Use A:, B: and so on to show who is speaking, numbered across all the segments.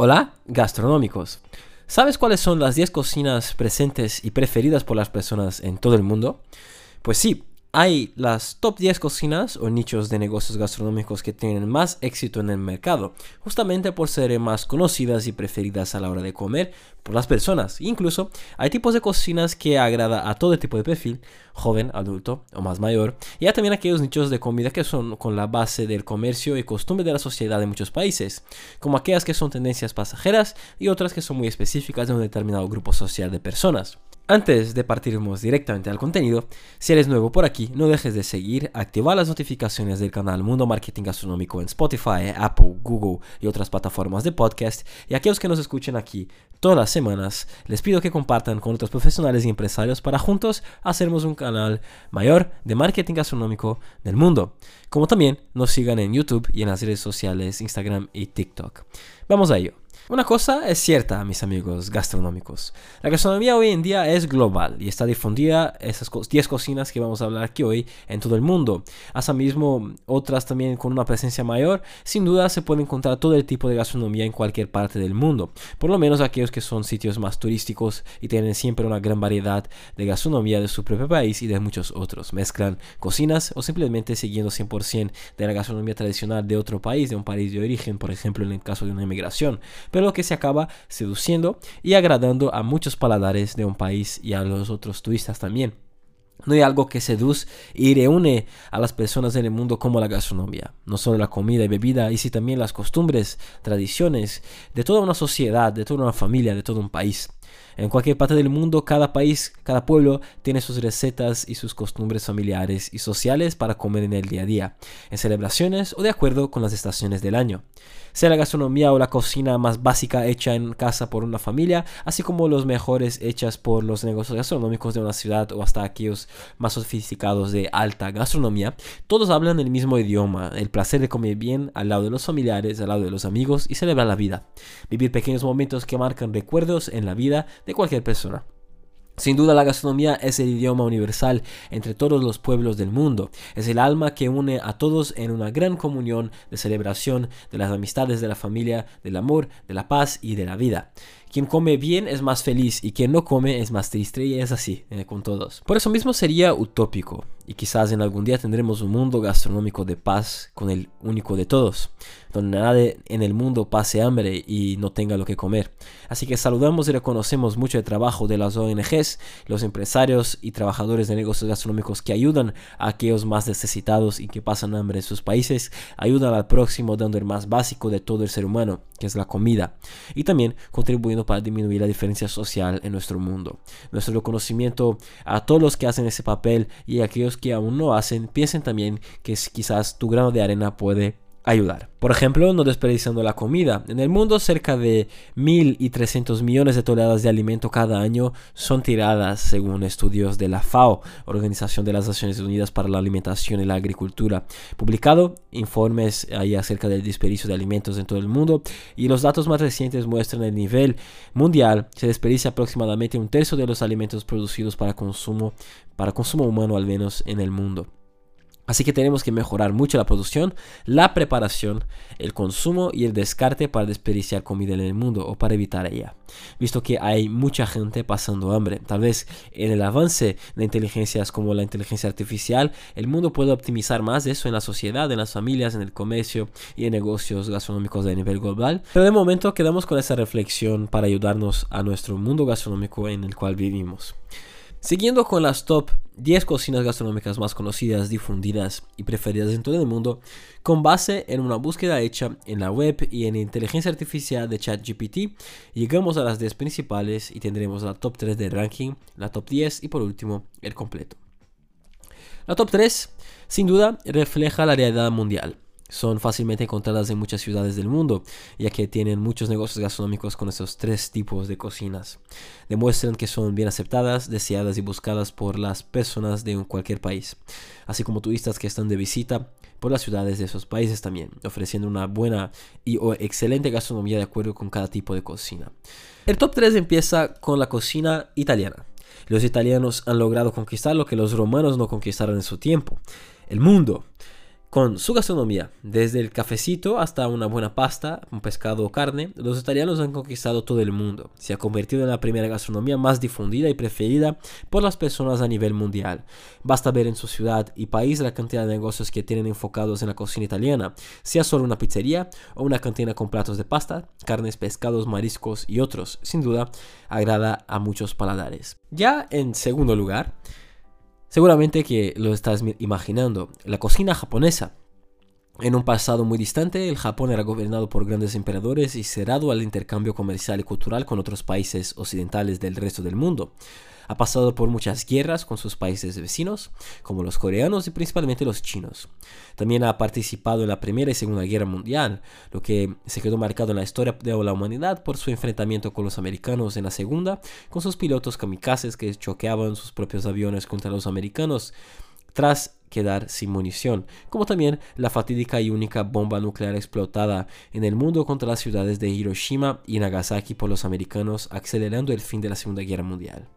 A: Hola, gastronómicos. ¿Sabes cuáles son las 10 cocinas presentes y preferidas por las personas en todo el mundo? Pues sí, hay las top 10 cocinas o nichos de negocios gastronómicos que tienen más éxito en el mercado, justamente por ser más conocidas y preferidas a la hora de comer por las personas. Incluso hay tipos de cocinas que agrada a todo tipo de perfil, joven, adulto o más mayor, y hay también aquellos nichos de comida que son con la base del comercio y costumbre de la sociedad de muchos países, como aquellas que son tendencias pasajeras y otras que son muy específicas de un determinado grupo social de personas. Antes de partirnos directamente al contenido, si eres nuevo por aquí, no dejes de seguir, activar las notificaciones del canal Mundo Marketing Gastronómico en Spotify, Apple, Google y otras plataformas de podcast. Y aquellos que nos escuchen aquí todas las semanas, les pido que compartan con otros profesionales y empresarios para juntos hacernos un canal mayor de marketing gastronómico del mundo. Como también nos sigan en YouTube y en las redes sociales Instagram y TikTok. Vamos a ello. Una cosa es cierta, mis amigos gastronómicos. La gastronomía hoy en día es global y está difundida esas 10 cocinas que vamos a hablar aquí hoy en todo el mundo. Asimismo, otras también con una presencia mayor, sin duda se puede encontrar todo el tipo de gastronomía en cualquier parte del mundo. Por lo menos aquellos que son sitios más turísticos y tienen siempre una gran variedad de gastronomía de su propio país y de muchos otros. Mezclan cocinas o simplemente siguiendo 100% de la gastronomía tradicional de otro país, de un país de origen, por ejemplo en el caso de una inmigración que se acaba seduciendo y agradando a muchos paladares de un país y a los otros turistas también. No hay algo que seduce y reúne a las personas en el mundo como la gastronomía. No solo la comida y bebida, y también las costumbres, tradiciones de toda una sociedad, de toda una familia, de todo un país. En cualquier parte del mundo, cada país, cada pueblo tiene sus recetas y sus costumbres familiares y sociales para comer en el día a día, en celebraciones o de acuerdo con las estaciones del año sea la gastronomía o la cocina más básica hecha en casa por una familia, así como los mejores hechas por los negocios gastronómicos de una ciudad o hasta aquellos más sofisticados de alta gastronomía, todos hablan el mismo idioma, el placer de comer bien al lado de los familiares, al lado de los amigos y celebrar la vida, vivir pequeños momentos que marcan recuerdos en la vida de cualquier persona. Sin duda la gastronomía es el idioma universal entre todos los pueblos del mundo. Es el alma que une a todos en una gran comunión de celebración de las amistades de la familia, del amor, de la paz y de la vida. Quien come bien es más feliz y quien no come es más triste y es así eh, con todos. Por eso mismo sería utópico y quizás en algún día tendremos un mundo gastronómico de paz con el único de todos, donde nadie en el mundo pase hambre y no tenga lo que comer. Así que saludamos y reconocemos mucho el trabajo de las ONGs, los empresarios y trabajadores de negocios gastronómicos que ayudan a aquellos más necesitados y que pasan hambre en sus países, ayudan al próximo dando el más básico de todo el ser humano, que es la comida, y también contribuyendo para disminuir la diferencia social en nuestro mundo. Nuestro reconocimiento a todos los que hacen ese papel y a aquellos que aún no hacen, piensen también que quizás tu grano de arena puede ayudar. Por ejemplo, no desperdiciando la comida. En el mundo cerca de 1.300 millones de toneladas de alimento cada año son tiradas según estudios de la FAO, Organización de las Naciones Unidas para la Alimentación y la Agricultura. Publicado informes ahí acerca del desperdicio de alimentos en todo el mundo y los datos más recientes muestran el nivel mundial. Se desperdicia aproximadamente un tercio de los alimentos producidos para consumo humano al menos en el mundo. Así que tenemos que mejorar mucho la producción, la preparación, el consumo y el descarte para desperdiciar comida en el mundo o para evitar ella. Visto que hay mucha gente pasando hambre. Tal vez en el avance de inteligencias como la inteligencia artificial, el mundo puede optimizar más eso en la sociedad, en las familias, en el comercio y en negocios gastronómicos de nivel global. Pero de momento quedamos con esa reflexión para ayudarnos a nuestro mundo gastronómico en el cual vivimos. Siguiendo con las top 10 cocinas gastronómicas más conocidas, difundidas y preferidas en todo el mundo, con base en una búsqueda hecha en la web y en inteligencia artificial de ChatGPT, llegamos a las 10 principales y tendremos la top 3 del ranking, la top 10 y por último el completo. La top 3 sin duda refleja la realidad mundial son fácilmente encontradas en muchas ciudades del mundo, ya que tienen muchos negocios gastronómicos con esos tres tipos de cocinas. Demuestran que son bien aceptadas, deseadas y buscadas por las personas de cualquier país, así como turistas que están de visita por las ciudades de esos países también, ofreciendo una buena y o excelente gastronomía de acuerdo con cada tipo de cocina. El top 3 empieza con la cocina italiana. Los italianos han logrado conquistar lo que los romanos no conquistaron en su tiempo, el mundo Con su gastronomía, desde el cafecito hasta una buena pasta, un pescado o carne, los italianos han conquistado todo el mundo. Se ha convertido en la primera gastronomía más difundida y preferida por las personas a nivel mundial. Basta ver en su ciudad y país la cantidad de negocios que tienen enfocados en la cocina italiana, sea solo una pizzería o una cantina con platos de pasta, carnes, pescados, mariscos y otros. Sin duda, agrada a muchos paladares. Ya en segundo lugar, Seguramente que lo estás imaginando, la cocina japonesa. En un pasado muy distante, el Japón era gobernado por grandes emperadores y cerrado al intercambio comercial y cultural con otros países occidentales del resto del mundo. Ha pasado por muchas guerras con sus países vecinos, como los coreanos y principalmente los chinos. También ha participado en la Primera y Segunda Guerra Mundial, lo que se quedó marcado en la historia de la humanidad por su enfrentamiento con los americanos en la Segunda, con sus pilotos kamikazes que choqueaban sus propios aviones contra los americanos tras quedar sin munición, como también la fatídica y única bomba nuclear explotada en el mundo contra las ciudades de Hiroshima y Nagasaki por los americanos, acelerando el fin de la Segunda Guerra Mundial.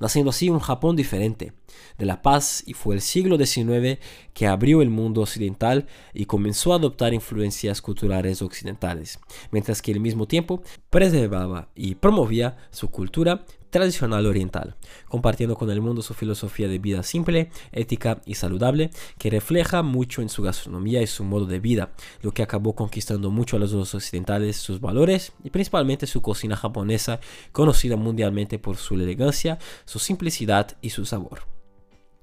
A: Naciendo así un Japón diferente, de la paz y fue el siglo XIX que abrió el mundo occidental y comenzó a adoptar influencias culturales occidentales, mientras que al mismo tiempo preservaba y promovía su cultura tradicional oriental, compartiendo con el mundo su filosofía de vida simple, ética y saludable, que refleja mucho en su gastronomía y su modo de vida, lo que acabó conquistando mucho a los occidentales sus valores y principalmente su cocina japonesa, conocida mundialmente por su elegancia, su simplicidad y su sabor.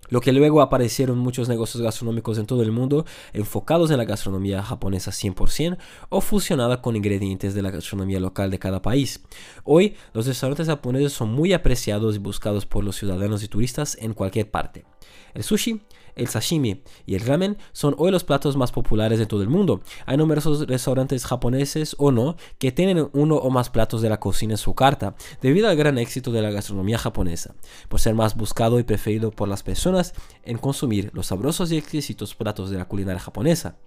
A: Lo que luego aparecieron muchos negocios gastronómicos en todo el mundo enfocados en la gastronomía japonesa 100% o fusionada con ingredientes de la gastronomía local de cada país. Hoy los restaurantes japoneses son muy apreciados y buscados por los ciudadanos y turistas en cualquier parte. El sushi el sashimi y el ramen son hoy los platos más populares de todo el mundo. Hay numerosos restaurantes japoneses o no que tienen uno o más platos de la cocina en su carta, debido al gran éxito de la gastronomía japonesa, por ser más buscado y preferido por las personas en consumir los sabrosos y exquisitos platos de la culinaria japonesa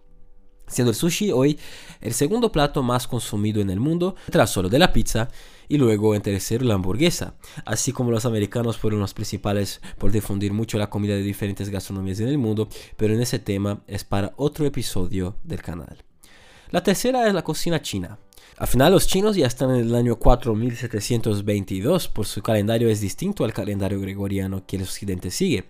A: siendo el sushi hoy el segundo plato más consumido en el mundo, tras solo de la pizza y luego en tercero la hamburguesa. Así como los americanos fueron los principales por difundir mucho la comida de diferentes gastronomías en el mundo, pero en ese tema es para otro episodio del canal. La tercera es la cocina china. Al final los chinos ya están en el año 4722, por su calendario es distinto al calendario gregoriano que el occidente sigue.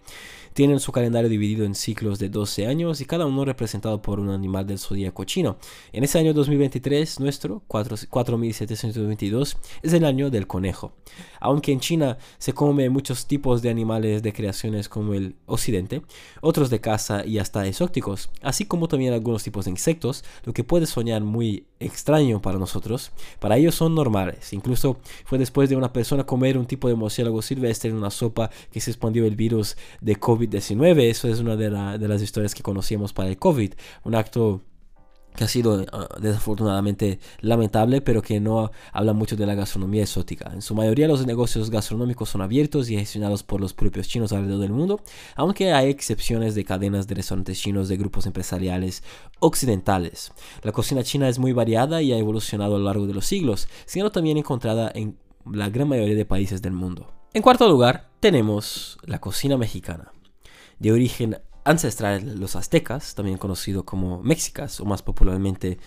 A: Tienen su calendario dividido en ciclos de 12 años y cada uno representado por un animal del zodíaco chino. En ese año 2023, nuestro 4722 es el año del conejo. Aunque en China se come muchos tipos de animales de creaciones como el occidente, otros de caza y hasta exóticos, así como también algunos tipos de insectos, lo que puede soñar muy extraño para nosotros, para ellos son normales. Incluso fue después de una persona comer un tipo de murciélago silvestre en una sopa que se expandió el virus de COVID-19. Eso es una de, las historias que conocíamos para el COVID. Un acto que ha sido ah, desafortunadamente lamentable, pero que no habla mucho de la gastronomía exótica. En su mayoría los negocios gastronómicos son abiertos y gestionados por los propios chinos alrededor del mundo, aunque hay excepciones de cadenas de restaurantes chinos de grupos empresariales occidentales. La cocina china es muy variada y ha evolucionado a lo largo de los siglos, siendo también encontrada en la gran mayoría de países del mundo. En cuarto lugar, tenemos la cocina mexicana. De origen ancestral, los aztecas, también conocidos como mexicas o más popularmente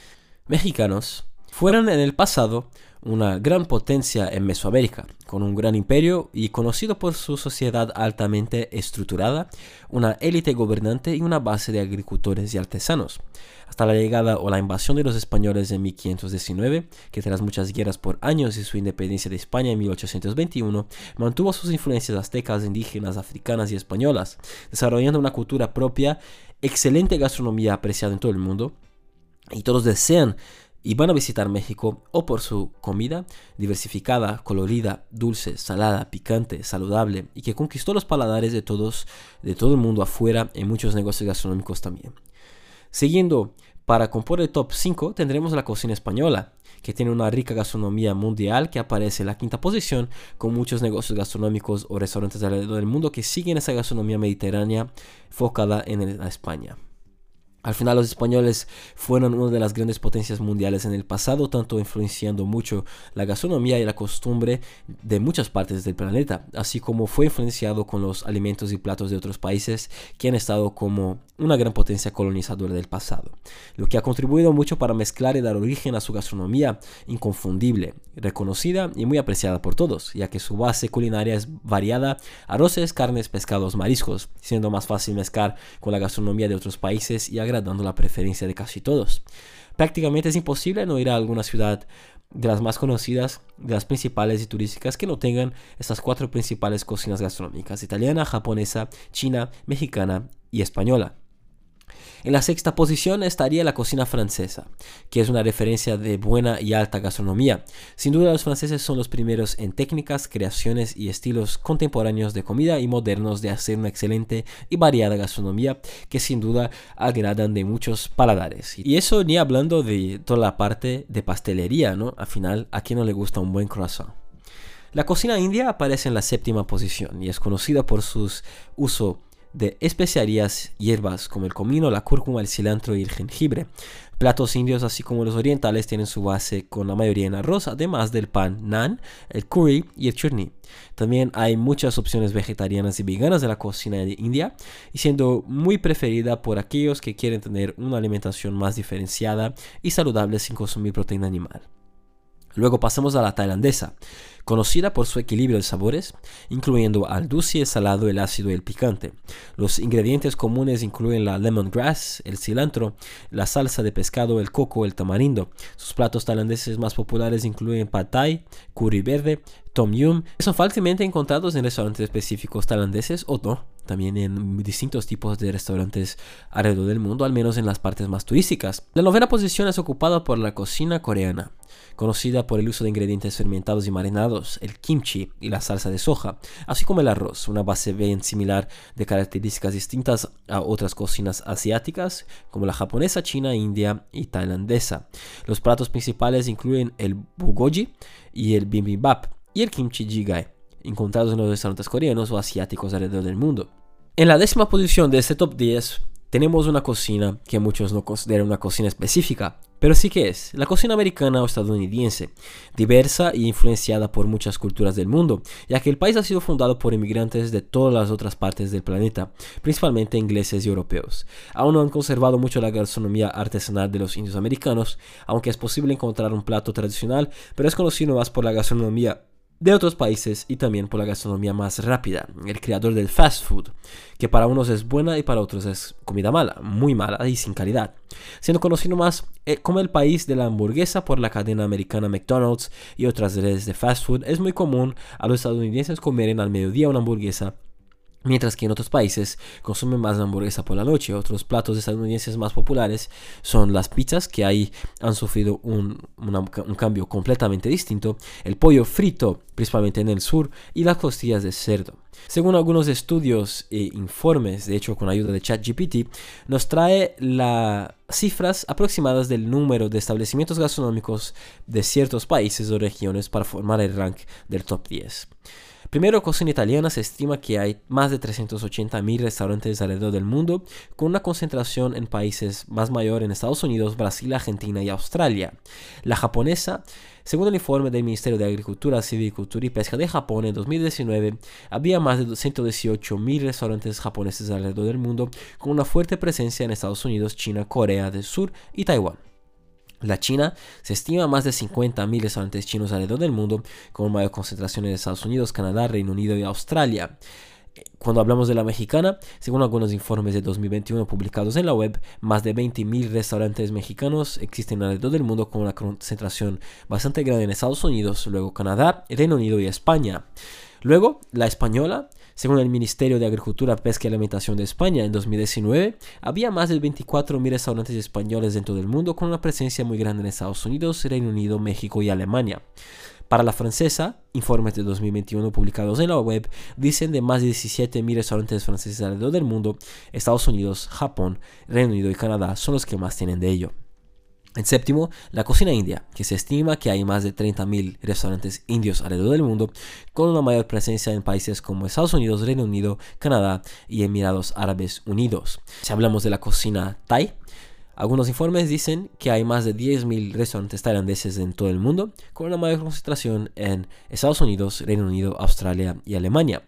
A: mexicanos, fueron en el pasado una gran potencia en Mesoamérica, con un gran imperio y conocido por su sociedad altamente estructurada, una élite gobernante y una base de agricultores y artesanos. Hasta la llegada o la invasión de los españoles en 1519, que tras muchas guerras por años y su independencia de España en 1821, mantuvo sus influencias aztecas, indígenas, africanas y españolas, desarrollando una cultura propia, excelente gastronomía apreciada en todo el mundo, y todos desean y van a visitar México o por su comida diversificada, colorida, dulce, salada, picante, saludable y que conquistó los paladares de todos, de todo el mundo afuera en muchos negocios gastronómicos también. Siguiendo, para componer el top 5 tendremos la cocina española, que tiene una rica gastronomía mundial que aparece en la quinta posición con muchos negocios gastronómicos o restaurantes alrededor del mundo que siguen esa gastronomía mediterránea enfocada en España. Al final los españoles fueron una de las grandes potencias mundiales en el pasado, tanto influenciando mucho la gastronomía y la costumbre de muchas partes del planeta, así como fue influenciado con los alimentos y platos de otros países que han estado como una gran potencia colonizadora del pasado, lo que ha contribuido mucho para mezclar y dar origen a su gastronomía inconfundible, reconocida y muy apreciada por todos, ya que su base culinaria es variada, arroces, carnes, pescados, mariscos, siendo más fácil mezclar con la gastronomía de otros países y agradando la preferencia de casi todos. Prácticamente es imposible no ir a alguna ciudad de las más conocidas, de las principales y turísticas que no tengan estas cuatro principales cocinas gastronómicas, italiana, japonesa, china, mexicana y española. En la sexta posición estaría la cocina francesa, que es una referencia de buena y alta gastronomía. Sin duda los franceses son los primeros en técnicas, creaciones y estilos contemporáneos de comida y modernos de hacer una excelente y variada gastronomía que sin duda agradan de muchos paladares. Y eso ni hablando de toda la parte de pastelería, ¿no? Al final, ¿a quién no le gusta un buen croissant? La cocina india aparece en la séptima posición y es conocida por su uso de especiarías, hierbas como el comino, la cúrcuma, el cilantro y el jengibre. Platos indios, así como los orientales, tienen su base con la mayoría en arroz, además del pan naan, el curry y el chutney. También hay muchas opciones vegetarianas y veganas de la cocina de India, y siendo muy preferida por aquellos que quieren tener una alimentación más diferenciada y saludable sin consumir proteína animal. Luego pasamos a la tailandesa, conocida por su equilibrio de sabores, incluyendo al dulce, el salado, el ácido y el picante. Los ingredientes comunes incluyen la lemongrass, el cilantro, la salsa de pescado, el coco, el tamarindo. Sus platos tailandeses más populares incluyen pad thai, curry verde, tom yum. Son fácilmente encontrados en restaurantes específicos tailandeses o no, también en distintos tipos de restaurantes alrededor del mundo, al menos en las partes más turísticas. La novena posición es ocupada por la cocina coreana conocida por el uso de ingredientes fermentados y marinados, el kimchi y la salsa de soja, así como el arroz, una base bien similar de características distintas a otras cocinas asiáticas como la japonesa, china, india y tailandesa. Los platos principales incluyen el bulgogi y el bibimbap y el kimchi jjigae, encontrados en los restaurantes coreanos o asiáticos alrededor del mundo. En la décima posición de este top 10 tenemos una cocina que muchos no consideran una cocina específica, pero sí que es, la cocina americana o estadounidense, diversa e influenciada por muchas culturas del mundo, ya que el país ha sido fundado por inmigrantes de todas las otras partes del planeta, principalmente ingleses y europeos. Aún no han conservado mucho la gastronomía artesanal de los indios americanos, aunque es posible encontrar un plato tradicional, pero es conocido más por la gastronomía de otros países y también por la gastronomía más rápida, el creador del fast food, que para unos es buena y para otros es comida mala, muy mala y sin calidad, siendo conocido más eh, como el país de la hamburguesa por la cadena americana McDonald's y otras redes de fast food, es muy común a los estadounidenses comer al mediodía una hamburguesa Mientras que en otros países consumen más hamburguesa por la noche. Otros platos estadounidenses más populares son las pizzas, que ahí han sufrido un, cambio completamente distinto. El pollo frito, principalmente en el sur, y las costillas de cerdo. Según algunos estudios e informes, de hecho con ayuda de ChatGPT, nos trae las cifras aproximadas del número de establecimientos gastronómicos de ciertos países o regiones para formar el rank del top 10. Primero, cocina italiana se estima que hay más de 380.000 restaurantes alrededor del mundo, con una concentración en países más mayor en Estados Unidos, Brasil, Argentina y Australia. La japonesa, según el informe del Ministerio de Agricultura, Silvicultura y Pesca de Japón en 2019, había más de 118.000 restaurantes japoneses alrededor del mundo, con una fuerte presencia en Estados Unidos, China, Corea del Sur y Taiwán. La China se estima más de 50.000 restaurantes chinos alrededor del mundo, con mayor concentración en Estados Unidos, Canadá, Reino Unido y Australia. Cuando hablamos de la mexicana, según algunos informes de 2021 publicados en la web, más de 20.000 restaurantes mexicanos existen alrededor del mundo con una concentración bastante grande en Estados Unidos, luego Canadá, Reino Unido y España. Luego, la española según el Ministerio de Agricultura, Pesca y Alimentación de España, en 2019 había más de 24.000 restaurantes españoles dentro del mundo con una presencia muy grande en Estados Unidos, Reino Unido, México y Alemania. Para la francesa, informes de 2021 publicados en la web dicen de más de 17.000 restaurantes franceses alrededor del mundo, Estados Unidos, Japón, Reino Unido y Canadá son los que más tienen de ello. En séptimo, la cocina india, que se estima que hay más de 30.000 restaurantes indios alrededor del mundo, con una mayor presencia en países como Estados Unidos, Reino Unido, Canadá y Emirados Árabes Unidos. Si hablamos de la cocina thai, Algunos informes dicen que hay más de 10.000 restaurantes tailandeses en todo el mundo, con una mayor concentración en Estados Unidos, Reino Unido, Australia y Alemania.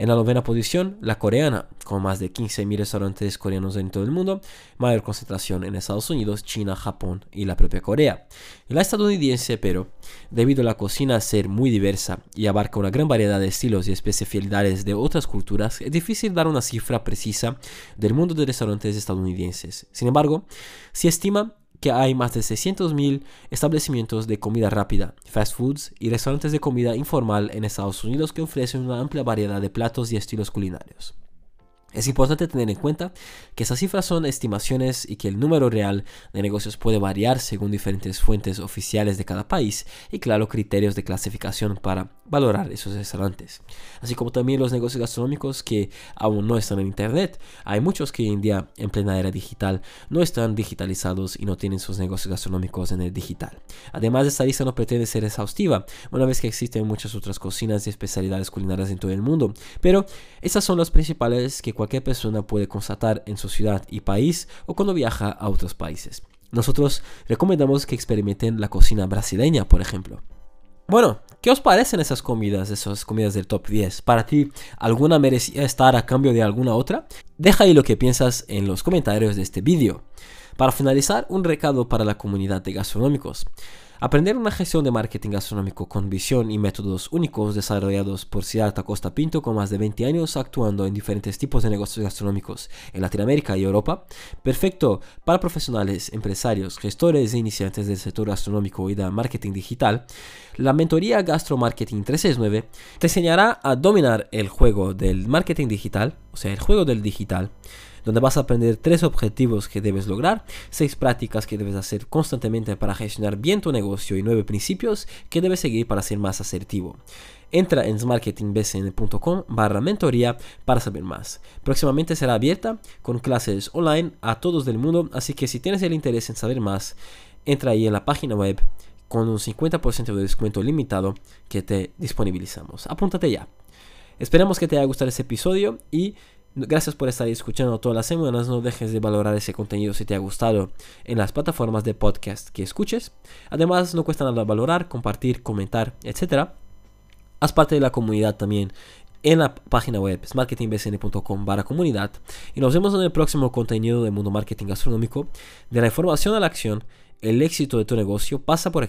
A: En la novena posición, la coreana, con más de 15.000 restaurantes coreanos en todo el mundo, mayor concentración en Estados Unidos, China, Japón y la propia Corea. La estadounidense, pero, debido a la cocina ser muy diversa y abarca una gran variedad de estilos y especialidades de otras culturas, es difícil dar una cifra precisa del mundo de restaurantes estadounidenses. Sin embargo, se estima que hay más de 600.000 establecimientos de comida rápida, fast foods y restaurantes de comida informal en Estados Unidos que ofrecen una amplia variedad de platos y estilos culinarios. Es importante tener en cuenta que esas cifras son estimaciones y que el número real de negocios puede variar según diferentes fuentes oficiales de cada país y claro criterios de clasificación para valorar esos restaurantes. Así como también los negocios gastronómicos que aún no están en Internet. Hay muchos que en día en plena era digital no están digitalizados y no tienen sus negocios gastronómicos en el digital. Además, esta lista no pretende ser exhaustiva, una vez que existen muchas otras cocinas y especialidades culinarias en todo el mundo. Pero estas son las principales que cualquier persona puede constatar en su ciudad y país o cuando viaja a otros países. Nosotros recomendamos que experimenten la cocina brasileña, por ejemplo. Bueno, ¿qué os parecen esas comidas, esas comidas del top 10? ¿Para ti alguna merecía estar a cambio de alguna otra? Deja ahí lo que piensas en los comentarios de este vídeo. Para finalizar, un recado para la comunidad de gastronómicos. Aprender una gestión de marketing gastronómico con visión y métodos únicos desarrollados por Siddhartha Costa Pinto con más de 20 años actuando en diferentes tipos de negocios gastronómicos en Latinoamérica y Europa, perfecto para profesionales, empresarios, gestores e iniciantes del sector gastronómico y de marketing digital, la mentoría Gastro Marketing 369 te enseñará a dominar el juego del marketing digital, o sea, el juego del digital, donde vas a aprender tres objetivos que debes lograr, seis prácticas que debes hacer constantemente para gestionar bien tu negocio y nueve principios que debes seguir para ser más asertivo. Entra en smarketingbcn.com barra mentoría para saber más. Próximamente será abierta con clases online a todos del mundo, así que si tienes el interés en saber más, entra ahí en la página web con un 50% de descuento limitado que te disponibilizamos. Apúntate ya. Esperamos que te haya gustado este episodio y Gracias por estar escuchando todas las semanas. No dejes de valorar ese contenido si te ha gustado en las plataformas de podcast que escuches. Además, no cuesta nada valorar, compartir, comentar, etc. Haz parte de la comunidad también en la página web marketingbcn.com barra comunidad y nos vemos en el próximo contenido de Mundo Marketing Gastronómico. De la información a la acción, el éxito de tu negocio pasa por aquí.